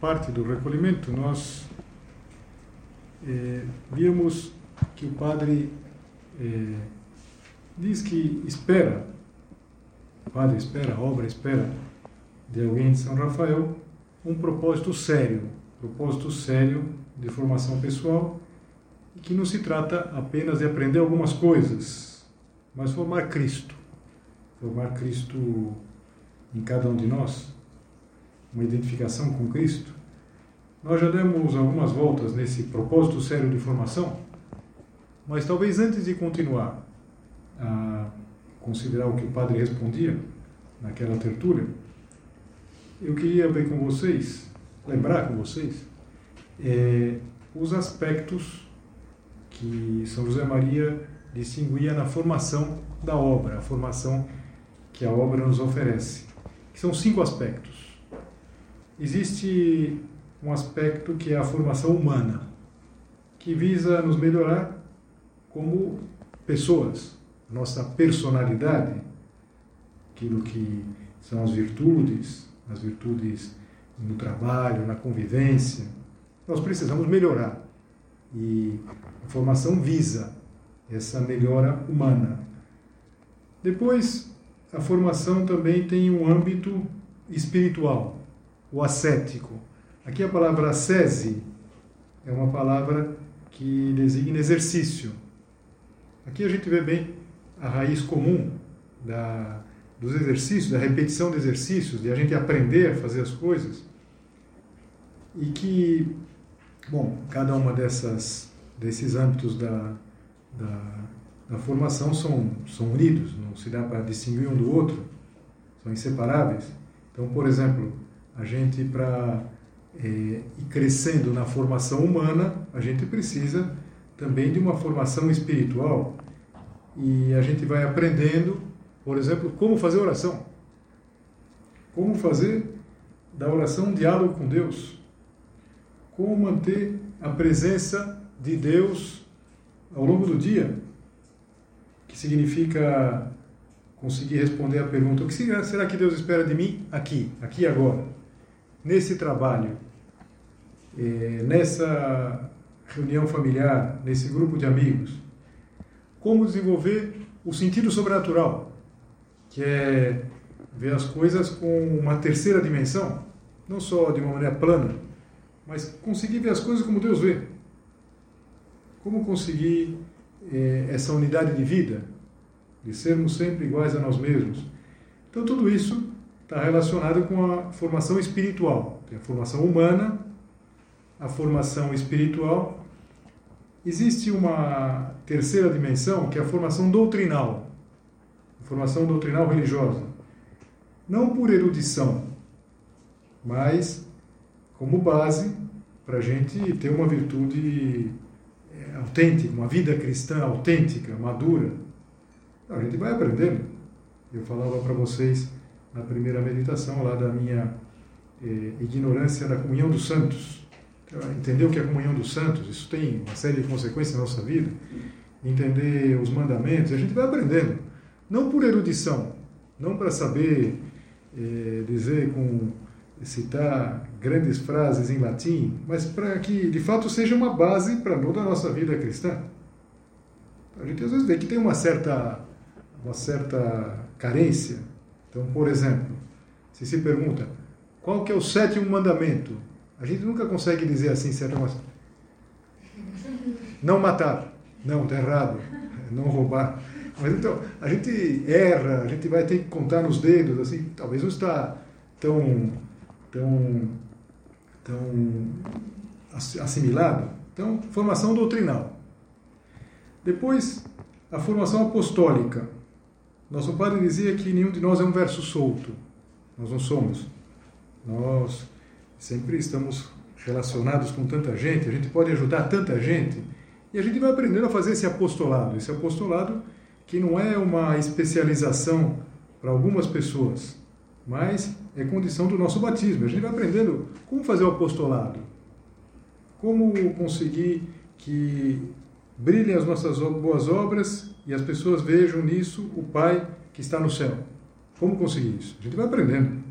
parte do recolhimento, nós eh, vimos que o padre eh, diz que espera, o padre espera, a obra espera de alguém de São Rafael um propósito sério, propósito sério de formação pessoal, e que não se trata apenas de aprender algumas coisas, mas formar Cristo, formar Cristo em cada um de nós uma identificação com Cristo, nós já demos algumas voltas nesse propósito sério de formação, mas talvez antes de continuar a considerar o que o padre respondia naquela tertúlia, eu queria ver com vocês, lembrar com vocês, é, os aspectos que São José Maria distinguia na formação da obra, a formação que a obra nos oferece. São cinco aspectos existe um aspecto que é a formação humana, que visa nos melhorar como pessoas, nossa personalidade, aquilo que são as virtudes, as virtudes no trabalho, na convivência. Nós precisamos melhorar. E a formação visa essa melhora humana. Depois, a formação também tem um âmbito espiritual o ascético. Aqui a palavra ascese é uma palavra que designa exercício. Aqui a gente vê bem a raiz comum da, dos exercícios, da repetição de exercícios, de a gente aprender a fazer as coisas. E que, bom, cada uma dessas, desses âmbitos da, da, da formação são, são unidos, não se dá para distinguir um do outro, são inseparáveis. Então, por exemplo, a gente, para é, ir crescendo na formação humana, a gente precisa também de uma formação espiritual. E a gente vai aprendendo, por exemplo, como fazer oração. Como fazer da oração um diálogo com Deus. Como manter a presença de Deus ao longo do dia. Que significa conseguir responder a pergunta: o que será que Deus espera de mim aqui, aqui e agora? Nesse trabalho, é, nessa reunião familiar, nesse grupo de amigos, como desenvolver o sentido sobrenatural, que é ver as coisas com uma terceira dimensão, não só de uma maneira plana, mas conseguir ver as coisas como Deus vê. Como conseguir é, essa unidade de vida, de sermos sempre iguais a nós mesmos. Então, tudo isso está relacionado com a formação espiritual. A formação humana, a formação espiritual. Existe uma terceira dimensão, que é a formação doutrinal, a formação doutrinal religiosa. Não por erudição, mas como base para a gente ter uma virtude é, autêntica, uma vida cristã autêntica, madura. A gente vai aprendendo. Eu falava para vocês na primeira meditação lá da minha eh, ignorância da comunhão dos santos. Entender o que é a comunhão dos santos, isso tem uma série de consequências na nossa vida. Entender os mandamentos, a gente vai aprendendo. Não por erudição, não para saber eh, dizer com citar grandes frases em latim, mas para que de fato seja uma base para toda a nossa vida cristã. A gente às vezes vê que tem uma certa, uma certa carência então, por exemplo, se se pergunta qual que é o sétimo mandamento, a gente nunca consegue dizer assim mas Não matar. Não, está errado. Não roubar. Mas então, a gente erra, a gente vai ter que contar nos dedos, assim, talvez não está tão, tão, tão assimilado. Então, formação doutrinal. Depois, a formação apostólica. Nosso padre dizia que nenhum de nós é um verso solto. Nós não somos. Nós sempre estamos relacionados com tanta gente, a gente pode ajudar tanta gente. E a gente vai aprendendo a fazer esse apostolado. Esse apostolado que não é uma especialização para algumas pessoas, mas é condição do nosso batismo. A gente vai aprendendo como fazer o apostolado, como conseguir que brilhem as nossas boas obras e as pessoas vejam nisso o Pai que está no céu. Como conseguir isso? A gente vai aprendendo.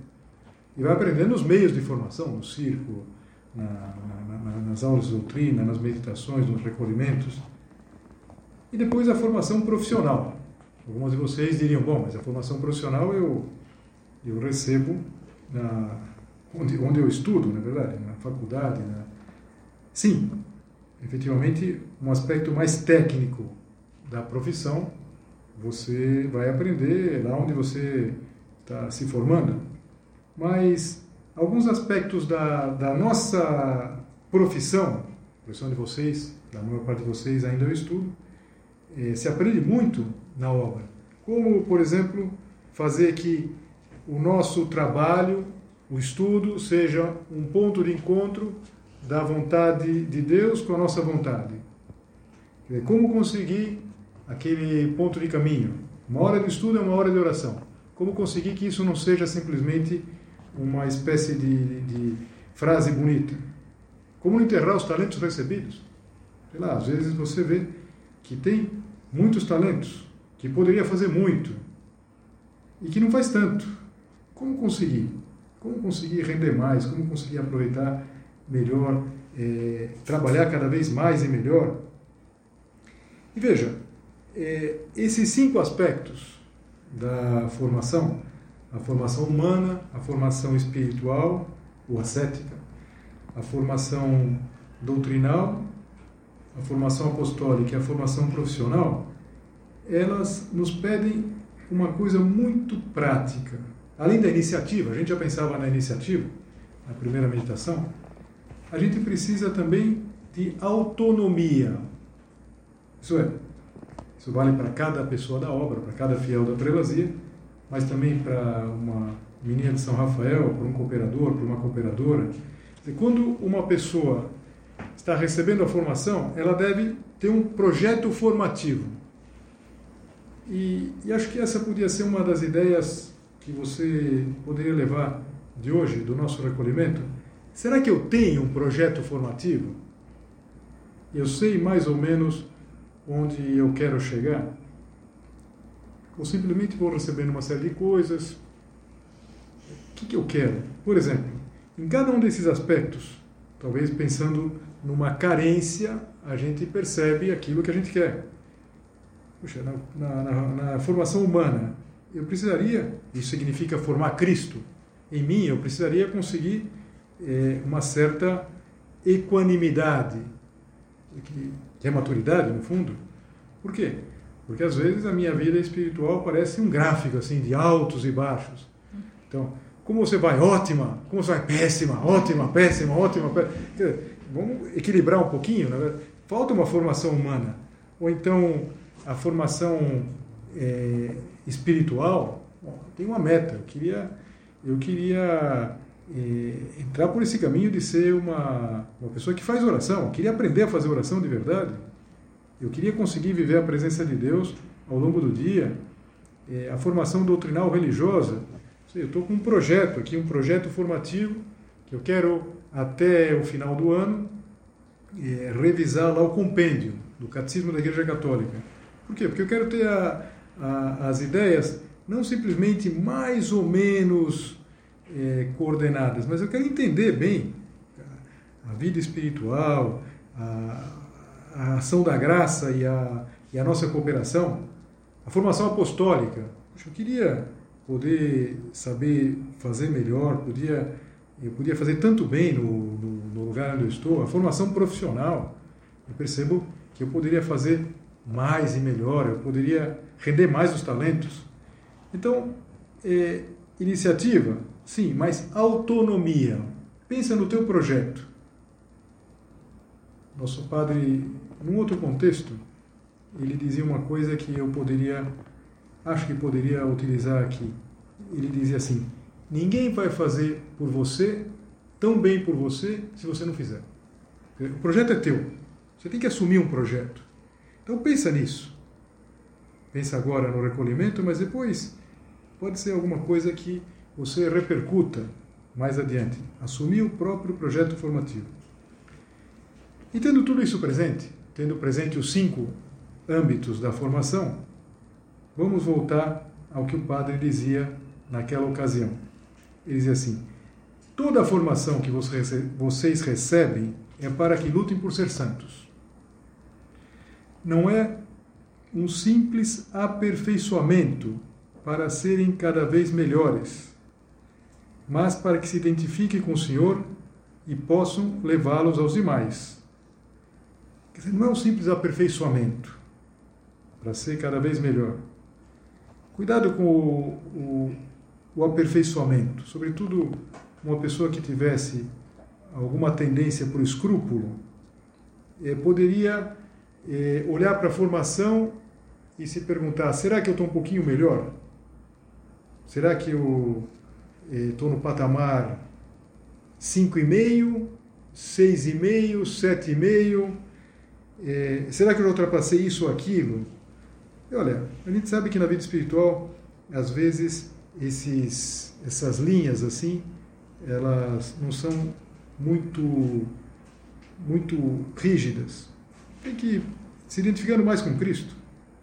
E vai aprendendo nos meios de formação, no círculo, na, na, nas aulas de doutrina, nas meditações, nos recolhimentos. E depois a formação profissional. Alguns de vocês diriam, bom, mas a formação profissional eu, eu recebo na, onde, onde eu estudo, na é verdade, na faculdade. Na... Sim, efetivamente, um aspecto mais técnico da profissão, você vai aprender lá onde você está se formando. Mas alguns aspectos da, da nossa profissão, profissão de vocês, da maior parte de vocês ainda eu estudo, eh, se aprende muito na obra. Como, por exemplo, fazer que o nosso trabalho, o estudo, seja um ponto de encontro da vontade de Deus com a nossa vontade. Como conseguir aquele ponto de caminho? Uma hora de estudo é uma hora de oração. Como conseguir que isso não seja simplesmente uma espécie de, de frase bonita? Como enterrar os talentos recebidos? Sei lá, às vezes você vê que tem muitos talentos, que poderia fazer muito e que não faz tanto. Como conseguir? Como conseguir render mais? Como conseguir aproveitar melhor, é, trabalhar cada vez mais e melhor. E veja, esses cinco aspectos da formação, a formação humana, a formação espiritual ou ascética, a formação doutrinal, a formação apostólica e a formação profissional, elas nos pedem uma coisa muito prática. Além da iniciativa, a gente já pensava na iniciativa, na primeira meditação, a gente precisa também de autonomia. Isso é, isso vale para cada pessoa da obra, para cada fiel da prelazia, mas também para uma menina de São Rafael, para um cooperador, para uma cooperadora. Quando uma pessoa está recebendo a formação, ela deve ter um projeto formativo. E, e acho que essa podia ser uma das ideias que você poderia levar de hoje, do nosso recolhimento Será que eu tenho um projeto formativo? Eu sei mais ou menos onde eu quero chegar? Ou simplesmente vou recebendo uma série de coisas? O que, que eu quero? Por exemplo, em cada um desses aspectos, talvez pensando numa carência, a gente percebe aquilo que a gente quer. Puxa, na, na, na, formação humana, eu precisaria, isso significa formar Cristo em mim, eu precisaria conseguir é, uma certa equanimidade, que, é maturidade, no fundo. Por quê? Porque às vezes a minha vida espiritual parece um gráfico assim de altos e baixos. Então, como você vai ótima, como você vai péssima, ótima, péssima, ótima, péssima. Vamos equilibrar um pouquinho, né? Falta uma formação humana. Ou então a formação é, espiritual. Bom, tem uma meta. Eu queria, eu queria entrar por esse caminho de ser uma, uma pessoa que faz oração. Eu queria aprender a fazer oração de verdade. Eu queria conseguir viver a presença de Deus ao longo do dia. É, a formação doutrinal religiosa. Eu estou com um projeto aqui, um projeto formativo, que eu quero, até o final do ano, é, revisar lá o compêndio do Catecismo da Igreja Católica. Por quê? Porque eu quero ter a, a, as ideias não simplesmente mais ou menos é, coordenadas, mas eu quero entender bem a vida espiritual, a, a ação da graça e a, e a nossa cooperação, a formação apostólica. Eu queria poder saber fazer melhor, podia, eu podia fazer tanto bem no, no, no lugar onde eu estou, a formação profissional. Eu percebo que eu poderia fazer mais e melhor, eu poderia render mais os talentos. Então, é, iniciativa, sim, mas autonomia. Pensa no teu projeto. Nosso padre, num outro contexto, ele dizia uma coisa que eu poderia, acho que poderia utilizar aqui. Ele dizia assim: ninguém vai fazer por você tão bem por você se você não fizer. O projeto é teu. Você tem que assumir um projeto. Então pensa nisso. Pensa agora no recolhimento, mas depois pode ser alguma coisa que você repercuta mais adiante. Assumir o próprio projeto formativo. E tendo tudo isso presente, tendo presente os cinco âmbitos da formação, vamos voltar ao que o padre dizia naquela ocasião. Ele dizia assim: toda a formação que vocês recebem é para que lutem por ser santos. Não é um simples aperfeiçoamento para serem cada vez melhores, mas para que se identifiquem com o Senhor e possam levá-los aos demais. Quer dizer, não é um simples aperfeiçoamento para ser cada vez melhor. Cuidado com o, o, o aperfeiçoamento, sobretudo uma pessoa que tivesse alguma tendência para o escrúpulo, eh, poderia eh, olhar para a formação e se perguntar: será que eu estou um pouquinho melhor? Será que eu estou eh, no patamar 5,5, 6,5, 7,5? Eh, será que eu já ultrapassei isso ou aquilo? E olha, a gente sabe que na vida espiritual, às vezes, esses, essas linhas assim, elas não são muito, muito rígidas. Tem que se identificando mais com Cristo.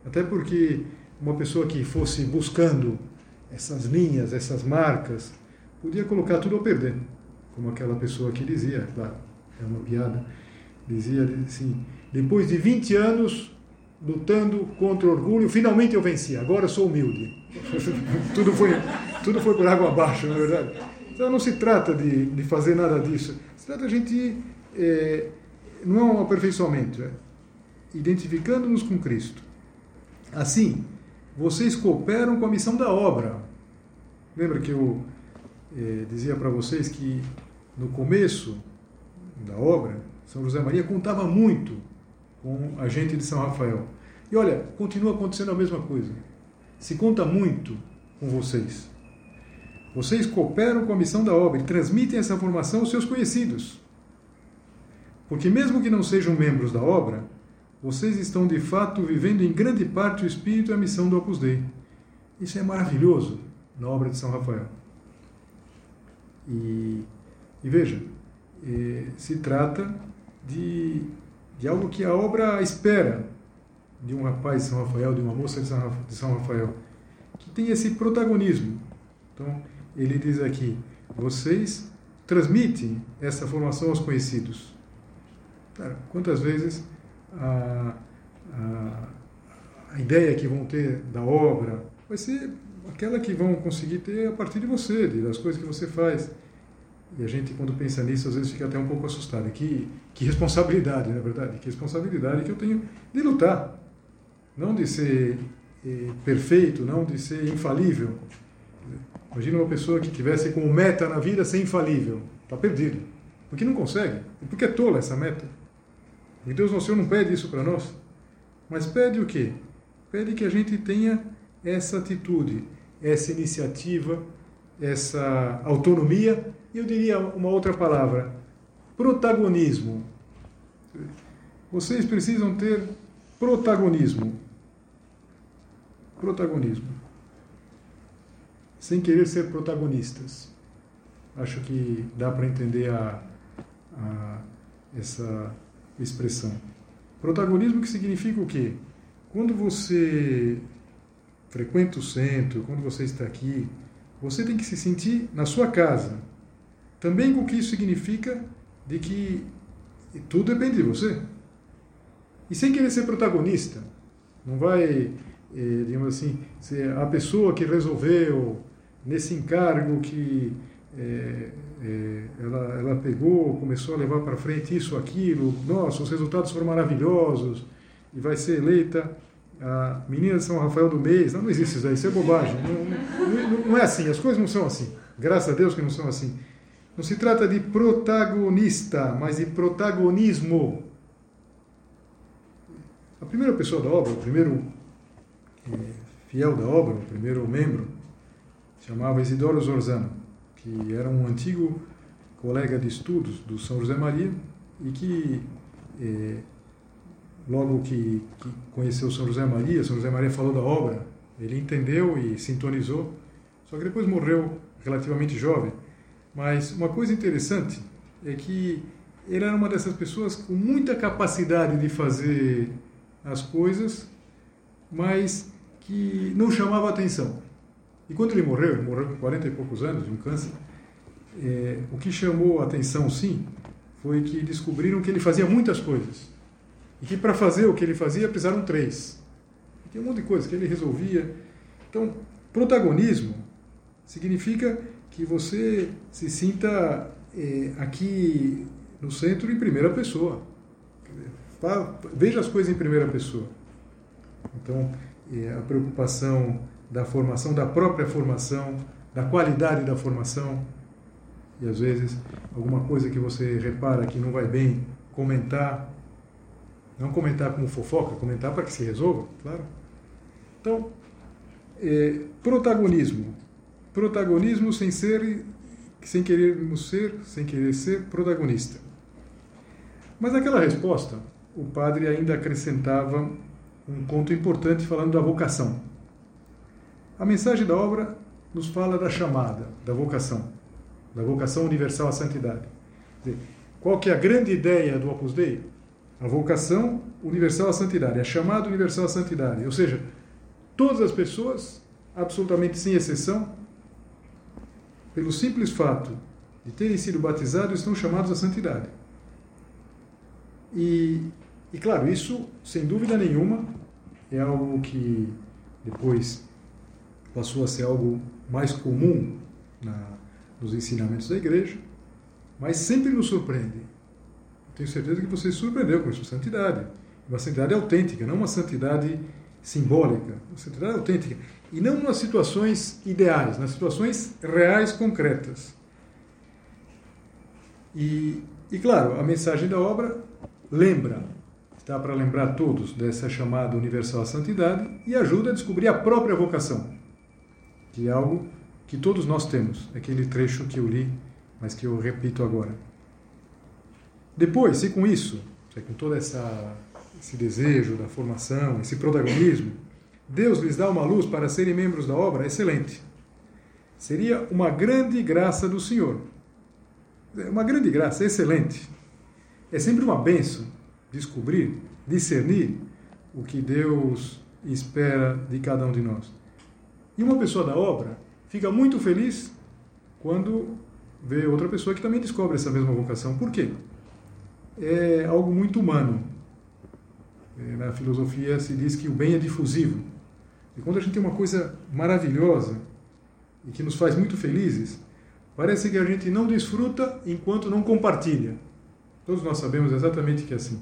Até porque uma pessoa que fosse buscando essas linhas, essas marcas, podia colocar tudo a perder. Como aquela pessoa que dizia, claro, é uma piada, dizia assim: depois de 20 anos lutando contra o orgulho, finalmente eu venci, agora sou humilde. tudo, foi, tudo foi por água abaixo, na é verdade. Então não se trata de, de fazer nada disso. Se trata de a gente. É, não é um aperfeiçoamento, é identificando-nos com Cristo. Assim, vocês cooperam com a missão da obra. Lembra que eu é, dizia para vocês que no começo da obra, São José Maria contava muito com a gente de São Rafael. E olha, continua acontecendo a mesma coisa. Se conta muito com vocês. Vocês cooperam com a missão da obra e transmitem essa formação aos seus conhecidos. Porque, mesmo que não sejam membros da obra, vocês estão de fato vivendo em grande parte o espírito e a missão do Opus Dei. Isso é maravilhoso na obra de São Rafael. E, e veja, eh, se trata de de algo que a obra espera de um rapaz de São Rafael, de uma moça de São Rafael, que tem esse protagonismo. Então, ele diz aqui: vocês transmitem essa formação aos conhecidos. Cara, quantas vezes a, a, a ideia que vão ter da obra vai ser aquela que vão conseguir ter a partir de você, das coisas que você faz. E a gente, quando pensa nisso, às vezes fica até um pouco assustado. Que, que responsabilidade, na é verdade, que responsabilidade que eu tenho de lutar. Não de ser eh, perfeito, não de ser infalível. Imagina uma pessoa que tivesse como meta na vida ser infalível. Está perdido. Porque não consegue. Porque é tola essa meta. E Deus nosso Senhor não pede isso para nós. Mas pede o quê? Pede que a gente tenha essa atitude, essa iniciativa, essa autonomia e eu diria uma outra palavra: protagonismo. Vocês precisam ter protagonismo. Protagonismo. Sem querer ser protagonistas. Acho que dá para entender a, a, essa expressão. Protagonismo que significa o quê? Quando você frequenta o centro, quando você está aqui, você tem que se sentir na sua casa. Também o que isso significa de que tudo depende de você. E sem querer ser protagonista. Não vai, eh, digamos assim, ser a pessoa que resolveu nesse encargo que é, é, ela, ela pegou, começou a levar para frente isso, aquilo, nossa, os resultados foram maravilhosos, e vai ser eleita a menina de São Rafael do mês. Não, não existe isso aí, isso é bobagem. Não, não, não é assim, as coisas não são assim. Graças a Deus que não são assim. Não se trata de protagonista, mas de protagonismo. A primeira pessoa da obra, o primeiro é, fiel da obra, o primeiro membro, chamava Isidoro Zorzano, que era um antigo colega de estudos do São José Maria e que, é, logo que, que conheceu São José Maria, São José Maria falou da obra, ele entendeu e sintonizou, só que depois morreu relativamente jovem. Mas uma coisa interessante é que ele era uma dessas pessoas com muita capacidade de fazer as coisas, mas que não chamava atenção. E quando ele morreu, ele morreu com 40 e poucos anos de um câncer, é, o que chamou a atenção, sim, foi que descobriram que ele fazia muitas coisas. E que para fazer o que ele fazia precisaram três. E tem um monte de coisas que ele resolvia. Então, protagonismo significa que você se sinta é, aqui no centro em primeira pessoa. Veja as coisas em primeira pessoa. Então, é, a preocupação da formação, da própria formação, da qualidade da formação. E às vezes, alguma coisa que você repara que não vai bem, comentar. Não comentar como fofoca, comentar para que se resolva, claro. Então, é, protagonismo protagonismo sem ser, sem querermos ser, sem querer ser protagonista. Mas naquela resposta, o padre ainda acrescentava um ponto importante falando da vocação. A mensagem da obra nos fala da chamada, da vocação, da vocação universal à santidade. Qual que é a grande ideia do Opus Dei? A vocação universal à santidade, a chamada universal à santidade. Ou seja, todas as pessoas, absolutamente sem exceção, pelo simples fato de terem sido batizados, estão chamados à santidade. E, e claro, isso, sem dúvida nenhuma, é algo que depois passou a ser algo mais comum na, nos ensinamentos da igreja, mas sempre nos surpreende. Tenho certeza que você se surpreendeu com sua santidade. Uma santidade autêntica, não uma santidade simbólica, uma santidade autêntica. E não nas situações ideais, nas situações reais, concretas. E, e claro, a mensagem da obra lembra, está para lembrar todos dessa chamada universal à santidade e ajuda a descobrir a própria vocação, é algo que todos nós temos, aquele trecho que eu li, mas que eu repito agora. Depois, se com isso, com toda essa esse desejo da formação, esse protagonismo, Deus lhes dá uma luz para serem membros da obra, excelente. Seria uma grande graça do Senhor. Uma grande graça, excelente. É sempre uma benção descobrir, discernir o que Deus espera de cada um de nós. E uma pessoa da obra fica muito feliz quando vê outra pessoa que também descobre essa mesma vocação. Por quê? É algo muito humano. É, na filosofia se diz que o bem é difusivo. E quando a gente tem uma coisa maravilhosa e que nos faz muito felizes, parece que a gente não desfruta enquanto não compartilha. Todos nós sabemos exatamente que é assim.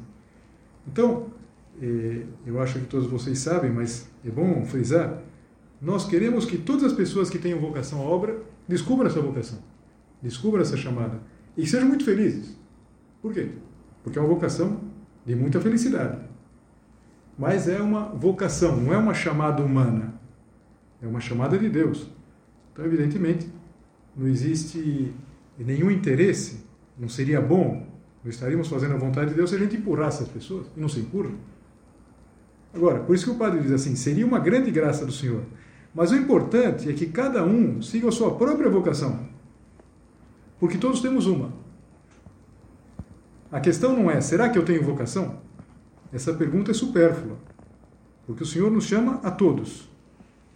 Então, é, eu acho que todos vocês sabem, mas é bom frisar, nós queremos que todas as pessoas que tenham vocação à obra descubram essa vocação, descubram essa chamada e sejam muito felizes. Por quê? Porque é uma vocação de muita felicidade mas é uma vocação, não é uma chamada humana, é uma chamada de Deus. Então, evidentemente, não existe nenhum interesse, não seria bom, não estaríamos fazendo a vontade de Deus se a gente empurrasse as pessoas, e não se empurra. Agora, por isso que o padre diz assim: seria uma grande graça do Senhor. Mas o importante é que cada um siga a sua própria vocação. Porque todos temos uma. A questão não é, será que eu tenho vocação? Essa pergunta é supérflua, porque o Senhor nos chama a todos.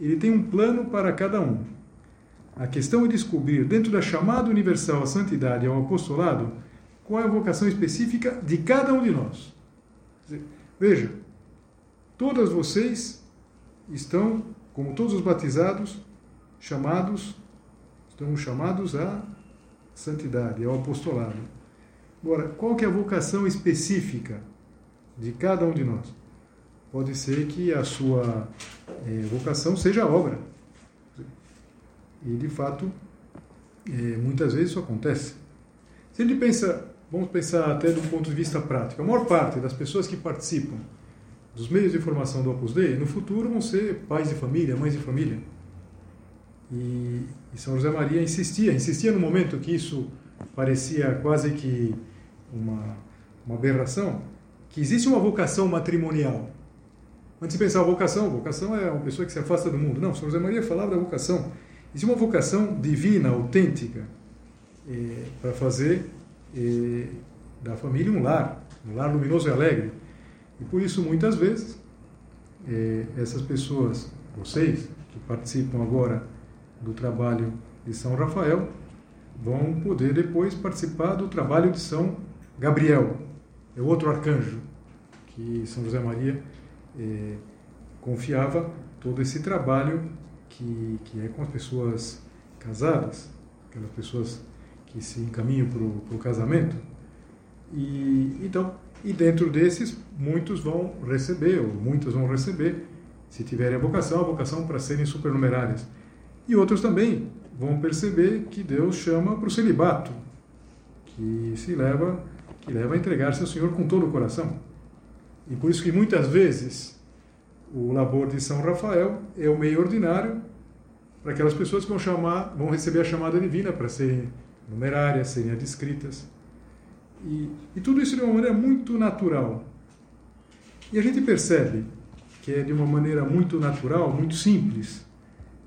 Ele tem um plano para cada um. A questão é descobrir, dentro da chamada universal à santidade e ao apostolado, qual é a vocação específica de cada um de nós. Veja, todas vocês estão, como todos os batizados, chamados, estão chamados a santidade, ao apostolado. Agora, qual que é a vocação específica de cada um de nós? Pode ser que a sua é, vocação seja a obra. E, de fato, é, muitas vezes isso acontece. Se gente pensa, vamos pensar até do ponto de vista prático, a maior parte das pessoas que participam dos meios de formação do Opus Dei, no futuro vão ser pais de família, mães de família. E, e São José Maria insistia, insistia no momento que isso parecia quase que uma, uma aberração, que existe uma vocação matrimonial. Quando se pensar vocação, vocação é uma pessoa que se afasta do mundo. Não, São José Maria falava da vocação. Existe uma vocação divina, autêntica, eh, para fazer eh, da família um lar, um lar luminoso e alegre. E por isso, muitas vezes, eh, essas pessoas, vocês, que participam agora do trabalho de São Rafael, vão poder depois participar do trabalho de São Gabriel, é outro arcanjo que São José Maria eh, confiava todo esse trabalho que, que é com as pessoas casadas, aquelas pessoas que se encaminham para o casamento. E, então, e dentro desses, muitos vão receber, ou muitas vão receber, se tiverem a vocação, a vocação para serem supernumerárias. E outros também vão perceber que Deus chama para o celibato, que se leva, que leva a entregar-se ao Senhor com todo o coração. E por isso que muitas vezes o labor de São Rafael é o meio ordinário para aquelas pessoas que vão chamar, vão receber a chamada divina para serem numerárias, serem adscritas. E, e tudo isso de uma maneira muito natural. E a gente percebe que é de uma maneira muito natural, muito simples,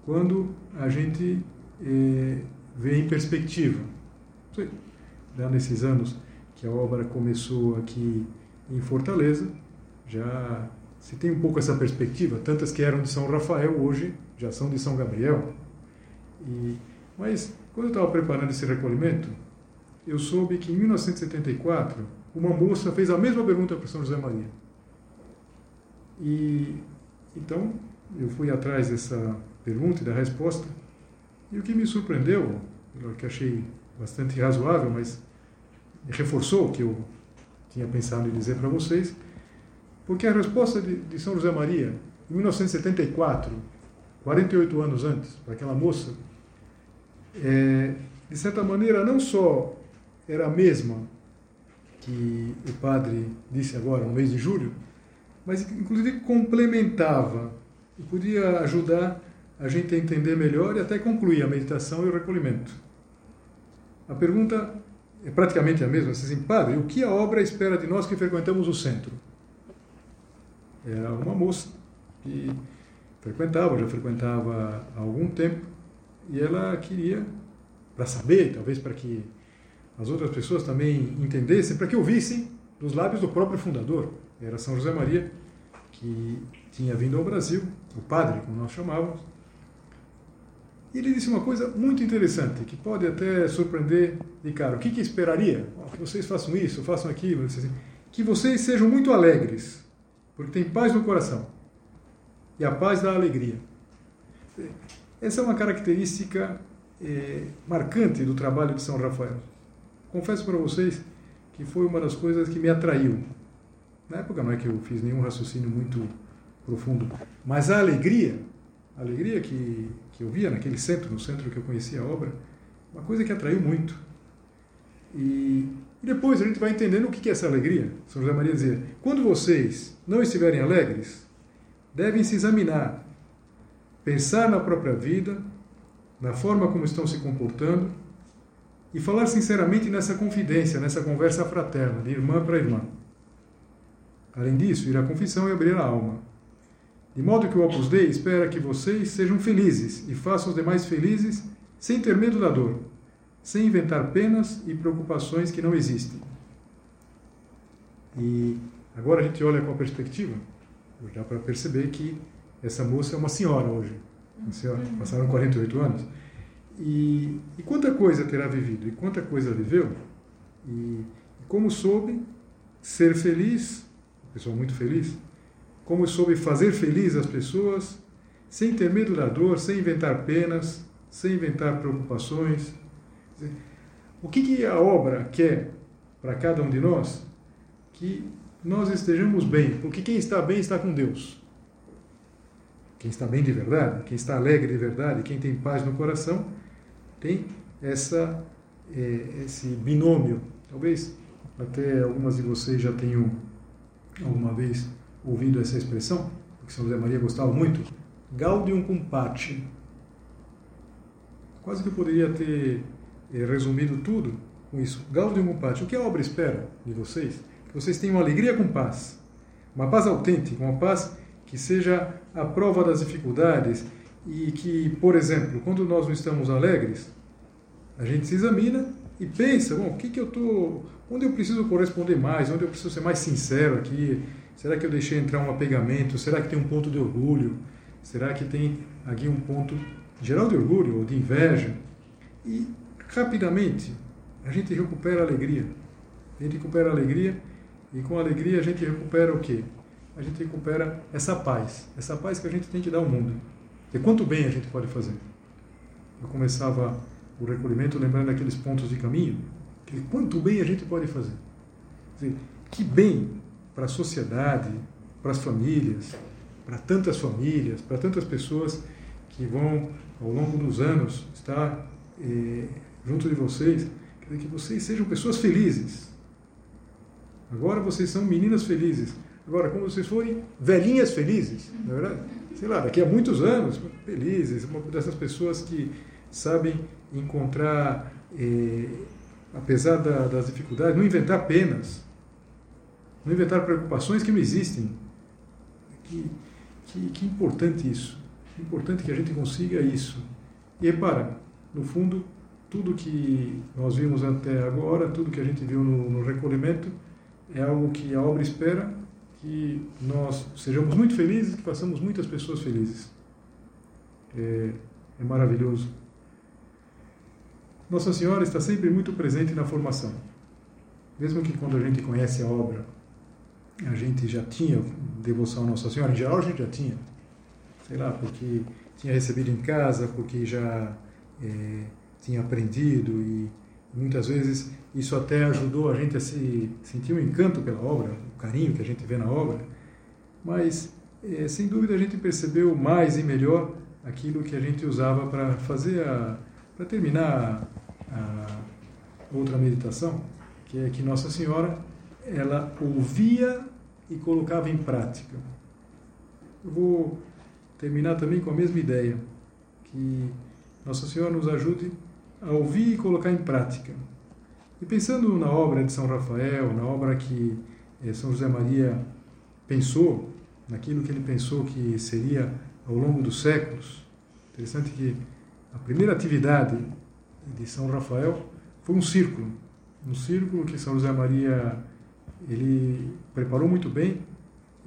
quando a gente eh, vê em perspectiva. Dando esses anos que a obra começou aqui em Fortaleza, já se tem um pouco essa perspectiva. Tantas que eram de São Rafael, hoje já são de São Gabriel. E, mas, quando eu estava preparando esse recolhimento, eu soube que em 1974, uma moça fez a mesma pergunta para São José Maria. E então eu fui atrás dessa pergunta e da resposta. E o que me surpreendeu, que achei bastante razoável, mas reforçou o que eu tinha pensado em dizer para vocês, porque a resposta de, de São José Maria, em 1974, 48 anos antes, para aquela moça, é, de certa maneira, não só era a mesma que o padre disse agora, no mês de julho, mas inclusive complementava e podia ajudar a gente a entender melhor e até concluir a meditação e o recolhimento. A pergunta é praticamente a mesma, assim, padre, o que a obra espera de nós que frequentamos o centro? Era uma moça que frequentava, já frequentava há algum tempo, e ela queria, para saber, talvez para que as outras pessoas também entendessem, para que ouvissem dos lábios do próprio fundador, era São José Maria, que tinha vindo ao Brasil, o padre, como nós chamávamos, e ele disse uma coisa muito interessante, que pode até surpreender de cara. O que, que esperaria? que vocês façam isso, façam aquilo. Assim, que vocês sejam muito alegres, porque tem paz no coração. E a paz dá alegria. Essa é uma característica é, marcante do trabalho de São Rafael. Confesso para vocês que foi uma das coisas que me atraiu. Na época não é que eu fiz nenhum raciocínio muito profundo, mas a alegria a alegria que, que eu via naquele centro, no centro que eu conhecia a obra, uma coisa que atraiu muito. E, e depois a gente vai entendendo o que é essa alegria. São José Maria dizia: quando vocês não estiverem alegres, devem se examinar, pensar na própria vida, na forma como estão se comportando e falar sinceramente nessa confidência, nessa conversa fraterna, de irmã para irmã. Além disso, ir à confissão e abrir a alma de modo que o Opus Dei espera que vocês sejam felizes e façam os demais felizes sem ter medo da dor, sem inventar penas e preocupações que não existem. E agora a gente olha com a perspectiva, dá para perceber que essa moça é uma senhora hoje. Uma senhora, passaram 48 anos. E, e quanta coisa terá vivido, e quanta coisa viveu, e, e como soube ser feliz, pessoa muito feliz, como soube fazer feliz as pessoas, sem ter medo da dor, sem inventar penas, sem inventar preocupações. O que, que a obra quer para cada um de nós? Que nós estejamos bem, porque quem está bem está com Deus. Quem está bem de verdade, quem está alegre de verdade, quem tem paz no coração, tem essa, é, esse binômio. Talvez até algumas de vocês já tenham alguma vez ouvido essa expressão, que São José Maria gostava muito, Gaudium cum pace. Quase que eu poderia ter eh, resumido tudo com isso. Gaudium cum pace. O que a obra espera de vocês? Que vocês tenham alegria com paz. Uma paz autêntica, uma paz que seja a prova das dificuldades e que, por exemplo, quando nós não estamos alegres, a gente se examina e pensa, bom, o que que eu tô, onde eu preciso corresponder mais, onde eu preciso ser mais sincero aqui? Será que eu deixei entrar um apegamento? Será que tem um ponto de orgulho? Será que tem aqui um ponto geral de orgulho ou de inveja? E rapidamente a gente recupera a alegria. A gente recupera a alegria e com a alegria a gente recupera o quê? A gente recupera essa paz, essa paz que a gente tem que dar ao mundo. E quanto bem a gente pode fazer? Eu começava o recolhimento lembrando aqueles pontos de caminho, que quanto bem a gente pode fazer. Dizer, que bem para a sociedade, para as famílias, para tantas famílias, para tantas pessoas que vão, ao longo dos anos, estar eh, junto de vocês, que vocês sejam pessoas felizes. Agora vocês são meninas felizes. Agora, quando vocês forem velhinhas felizes, na é verdade? Sei lá, daqui a muitos anos, felizes, uma dessas pessoas que sabem encontrar, eh, apesar da, das dificuldades, não inventar penas, não inventar preocupações que não existem. Que, que, que importante isso. Que importante que a gente consiga isso. E repara, no fundo, tudo que nós vimos até agora, tudo que a gente viu no, no recolhimento, é algo que a obra espera que nós sejamos muito felizes, que façamos muitas pessoas felizes. É, é maravilhoso. Nossa Senhora está sempre muito presente na formação. Mesmo que quando a gente conhece a obra, a gente já tinha devoção a Nossa Senhora, em geral a gente já tinha. Sei lá, porque tinha recebido em casa, porque já é, tinha aprendido e muitas vezes isso até ajudou a gente a se sentir um encanto pela obra, carinho que a gente vê na obra. Mas, é, sem dúvida, a gente percebeu mais e melhor aquilo que a gente usava para fazer a para terminar a outra meditação, que é que Nossa Senhora ela ouvia e colocava em prática. Eu vou terminar também com a mesma ideia, que Nossa Senhora nos ajude a ouvir e colocar em prática. E pensando na obra de São Rafael, na obra que São José Maria pensou, naquilo que ele pensou que seria ao longo dos séculos, interessante que a primeira atividade de São Rafael foi um círculo, um círculo que São José Maria ele preparou muito bem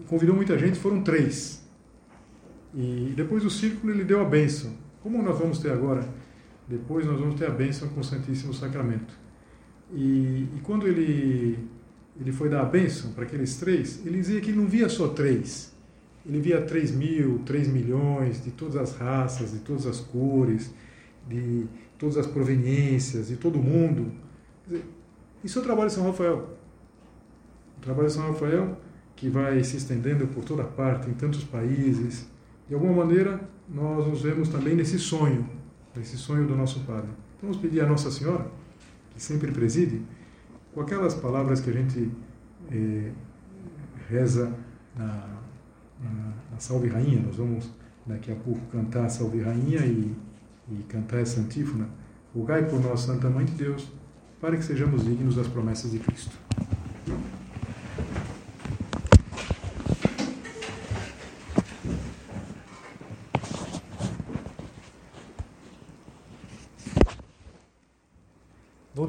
convidou muita gente, foram três. E depois do círculo ele deu a bênção. Como nós vamos ter agora? Depois nós vamos ter a bênção com o Santíssimo Sacramento. E, e quando ele, ele foi dar a bênção para aqueles três, ele dizia que ele não via só três. Ele via três mil, três milhões, de todas as raças, de todas as cores, de todas as proveniências, de todo mundo. Dizer, isso é o trabalho de São Rafael. O trabalho de São Rafael que vai se estendendo por toda parte, em tantos países. De alguma maneira, nós nos vemos também nesse sonho, nesse sonho do nosso Padre. Vamos pedir a Nossa Senhora, que sempre preside, com aquelas palavras que a gente eh, reza na, na, na, Salve Rainha. Nós vamos daqui a pouco cantar a Salve Rainha e, e cantar essa antífona. Rogai por nós, Santa Mãe de Deus, para que sejamos dignos das promessas de Cristo.